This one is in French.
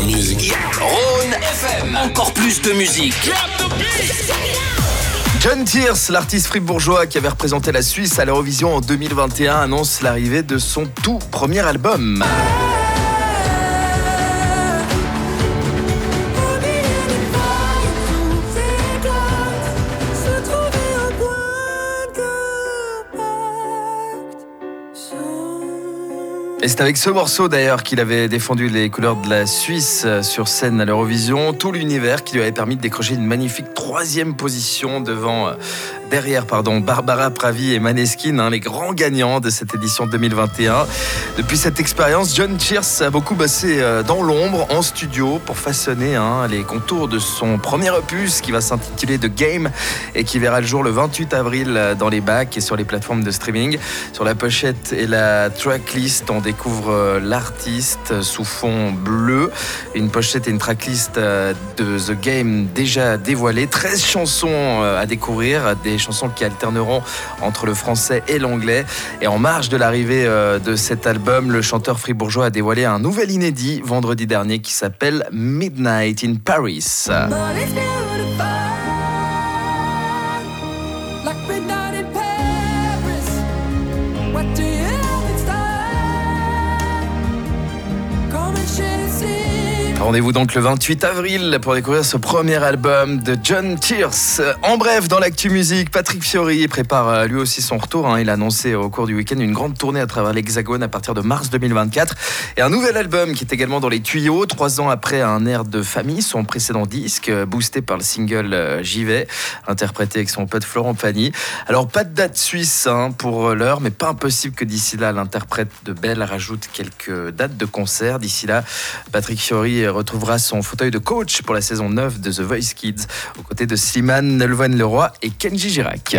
more music. Rhône FM, encore plus de musique. John Tears, l'artiste fribourgeois qui avait représenté la Suisse à l'Eurovision en 2021, annonce l'arrivée de son tout premier album. Et c'est avec ce morceau d'ailleurs qu'il avait défendu les couleurs de la Suisse euh, sur scène à l'Eurovision, tout l'univers qui lui avait permis de décrocher une magnifique troisième position devant euh, derrière pardon, Barbara Pravi et Maneskin, hein, les grands gagnants de cette édition 2021. Depuis cette expérience, John Cheers a beaucoup bossé euh, dans l'ombre, en studio, pour façonner hein, les contours de son premier opus qui va s'intituler The Game et qui verra le jour le 28 avril dans les bacs et sur les plateformes de streaming. Sur la pochette et la tracklist, on découvre euh, l'artiste sous fond bleu, une pochette et une tracklist euh, de The Game déjà dévoilées, 13 chansons euh, à découvrir, chansons qui alterneront entre le français et l'anglais. Et en marge de l'arrivée de cet album, le chanteur fribourgeois a dévoilé un nouvel inédit vendredi dernier qui s'appelle Midnight in Paris. Rendez-vous donc le 28 avril pour découvrir ce premier album de John Tears. En bref, dans l'actu musique, Patrick Fiori prépare euh, lui aussi son retour. Hein. Il a annoncé au cours du week-end une grande tournée à travers l'Hexagone à partir de mars 2024 et un nouvel album qui est également dans les tuyaux. Trois ans après un air de famille, son précédent disque, euh, boosté par le single euh, J'y vais, interprété avec son pote Florent Pagny. Alors pas de date suisse hein, pour l'heure, mais pas impossible que d'ici là l'interprète de Belle rajoute quelques dates de concert. D'ici là, Patrick Fiori retrouvera son fauteuil de coach pour la saison 9 de The Voice Kids, aux côtés de Slimane Nelvan Leroy et Kenji Girac.